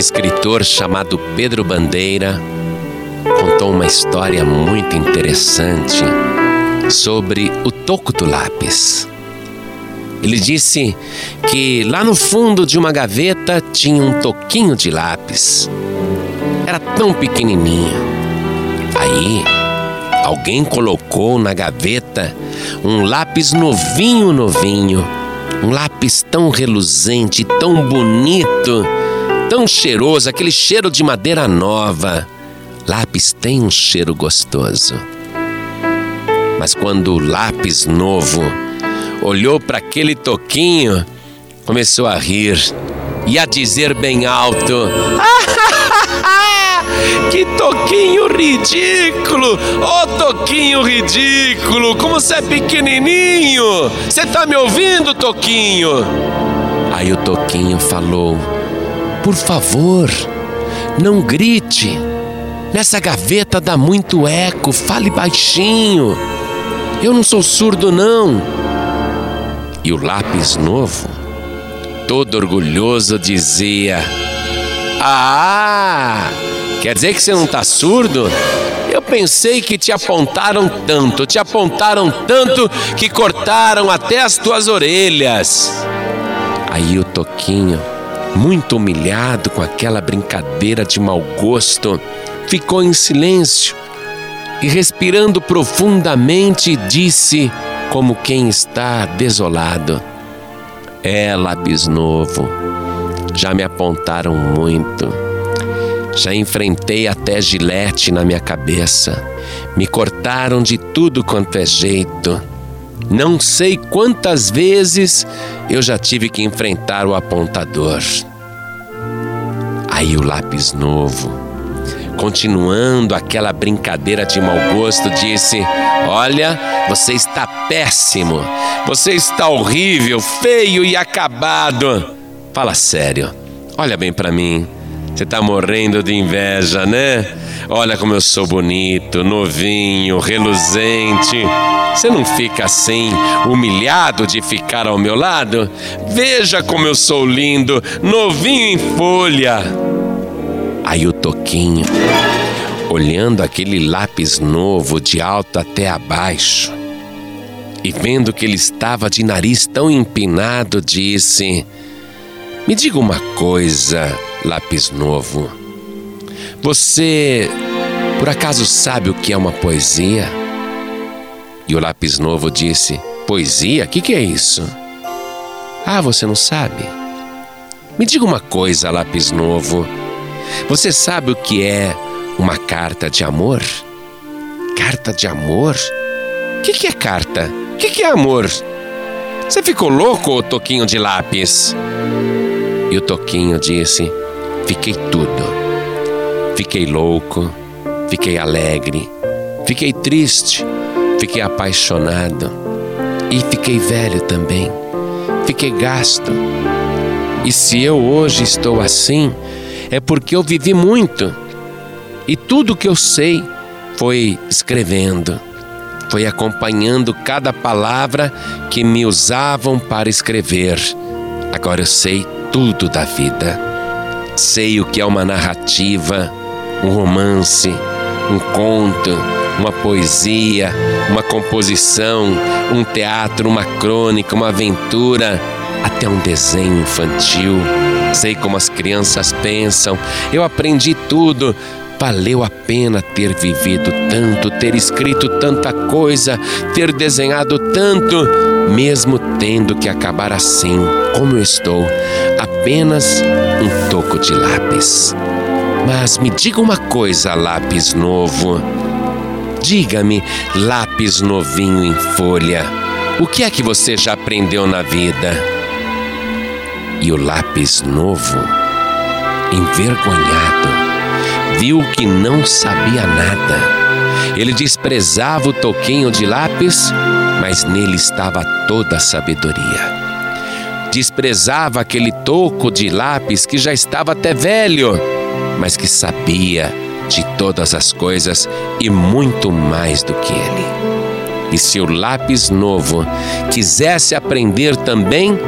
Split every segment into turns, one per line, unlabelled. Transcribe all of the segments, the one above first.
escritor chamado Pedro Bandeira contou uma história muito interessante sobre o toco do lápis. Ele disse que lá no fundo de uma gaveta tinha um toquinho de lápis. Era tão pequenininho. Aí, alguém colocou na gaveta um lápis novinho, novinho. Um lápis tão reluzente, tão bonito, tão cheiroso, aquele cheiro de madeira nova. Lápis tem um cheiro gostoso. Mas quando o lápis novo olhou para aquele toquinho, começou a rir e a dizer bem alto: Que toquinho ridículo! Ô oh, toquinho ridículo! Como você é pequenininho! Você tá me ouvindo, toquinho? Aí o toquinho falou: Por favor, não grite. Nessa gaveta dá muito eco, fale baixinho. Eu não sou surdo, não. E o lápis novo, todo orgulhoso, dizia: Ah, quer dizer que você não está surdo? Eu pensei que te apontaram tanto, te apontaram tanto que cortaram até as tuas orelhas. Aí o Toquinho, muito humilhado com aquela brincadeira de mau gosto, ficou em silêncio e, respirando profundamente, disse: como quem está desolado. É lápis novo, já me apontaram muito. Já enfrentei até gilete na minha cabeça. Me cortaram de tudo quanto é jeito. Não sei quantas vezes eu já tive que enfrentar o apontador. Aí o lápis novo continuando aquela brincadeira de mau gosto, disse: Olha, você está péssimo, você está horrível, feio e acabado. Fala sério, olha bem para mim. Você está morrendo de inveja, né? Olha como eu sou bonito, novinho, reluzente. Você não fica assim, humilhado de ficar ao meu lado? Veja como eu sou lindo, novinho em folha. Aí o Toquinho, olhando aquele lápis novo de alto até abaixo, e vendo que ele estava de nariz tão empinado, disse: Me diga uma coisa, lápis novo. Você, por acaso, sabe o que é uma poesia? E o lápis novo disse: Poesia? O que, que é isso? Ah, você não sabe? Me diga uma coisa, lápis novo. Você sabe o que é uma carta de amor? Carta de amor? O que, que, é carta? O que, que é amor? Você ficou louco, Toquinho de lápis? E o Toquinho disse: Fiquei tudo. Fiquei louco, fiquei alegre, fiquei triste, fiquei apaixonado e fiquei velho também. Fiquei gasto. E se eu hoje estou assim, é porque eu vivi muito. E tudo que eu sei foi escrevendo, foi acompanhando cada palavra que me usavam para escrever. Agora eu sei tudo da vida. Sei o que é uma narrativa, um romance, um conto, uma poesia, uma composição, um teatro, uma crônica, uma aventura, até um desenho infantil sei como as crianças pensam, eu aprendi tudo. Valeu a pena ter vivido tanto, ter escrito tanta coisa, ter desenhado tanto, mesmo tendo que acabar assim, como eu estou, apenas um toco de lápis. Mas me diga uma coisa, lápis novo. Diga-me, lápis novinho em folha, o que é que você já aprendeu na vida? E o lápis novo, envergonhado, viu que não sabia nada. Ele desprezava o toquinho de lápis, mas nele estava toda a sabedoria. Desprezava aquele toco de lápis que já estava até velho, mas que sabia de todas as coisas e muito mais do que ele. E se o lápis novo quisesse aprender também,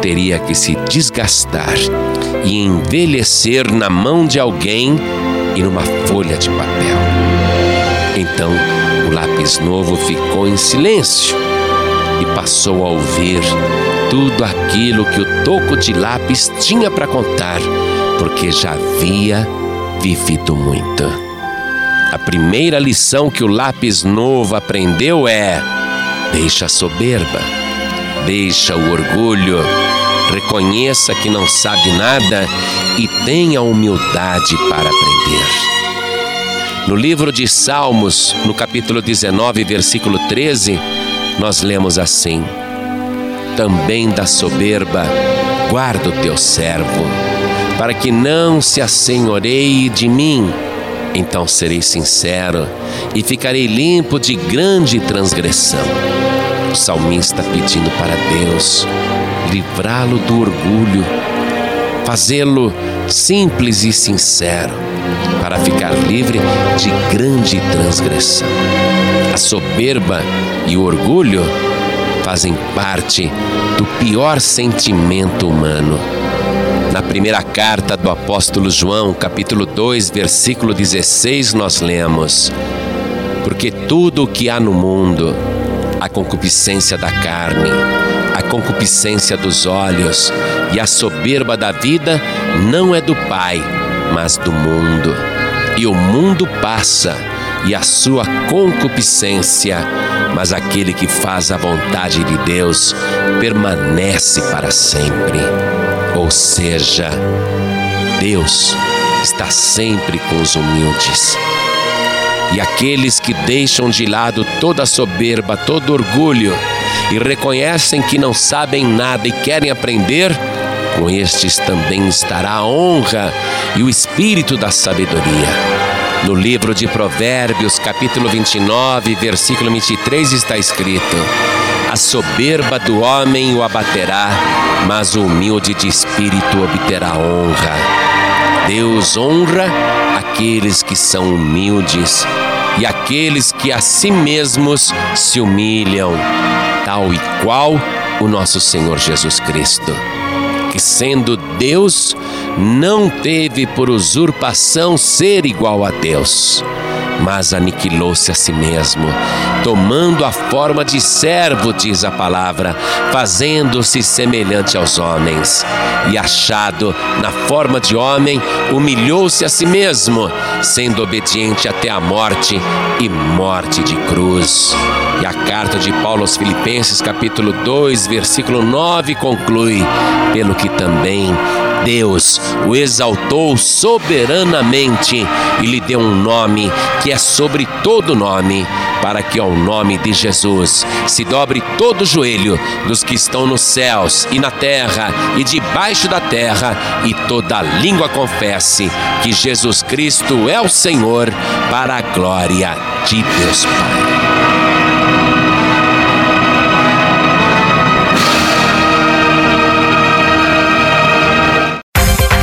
teria que se desgastar, e envelhecer na mão de alguém e numa folha de papel. Então o lápis novo ficou em silêncio e passou a ouvir tudo aquilo que o toco de lápis tinha para contar, porque já havia vivido muito. A primeira lição que o lápis novo aprendeu é: deixa a soberba, deixa o orgulho, reconheça que não sabe nada e tenha humildade para aprender. No livro de Salmos, no capítulo 19, versículo 13, nós lemos assim: Também da soberba guarda o teu servo, para que não se assenhoreie de mim. Então serei sincero e ficarei limpo de grande transgressão. O salmista pedindo para Deus livrá-lo do orgulho, fazê-lo simples e sincero, para ficar livre de grande transgressão. A soberba e o orgulho fazem parte do pior sentimento humano. Na primeira carta do apóstolo João, capítulo 2, versículo 16, nós lemos: Porque tudo o que há no mundo, a concupiscência da carne, a concupiscência dos olhos e a soberba da vida não é do Pai, mas do mundo. E o mundo passa e a sua concupiscência, mas aquele que faz a vontade de Deus permanece para sempre. Ou seja, Deus está sempre com os humildes. E aqueles que deixam de lado toda soberba, todo orgulho e reconhecem que não sabem nada e querem aprender, com estes também estará a honra e o espírito da sabedoria. No livro de Provérbios, capítulo 29, versículo 23, está escrito: A soberba do homem o abaterá, mas o humilde de espírito obterá honra. Deus honra aqueles que são humildes e aqueles que a si mesmos se humilham, tal e qual o nosso Senhor Jesus Cristo que, sendo Deus, não teve por usurpação ser igual a Deus, mas aniquilou-se a si mesmo, tomando a forma de servo, diz a palavra, fazendo-se semelhante aos homens. E achado na forma de homem, humilhou-se a si mesmo, sendo obediente até a morte e morte de cruz. E a carta de Paulo aos Filipenses, capítulo 2, versículo 9, conclui: pelo que também Deus o exaltou soberanamente e lhe deu um nome que é sobre todo nome, para que ao nome de Jesus se dobre todo o joelho dos que estão nos céus e na terra e debaixo da terra, e toda língua confesse que Jesus Cristo é o Senhor, para a glória de Deus Pai.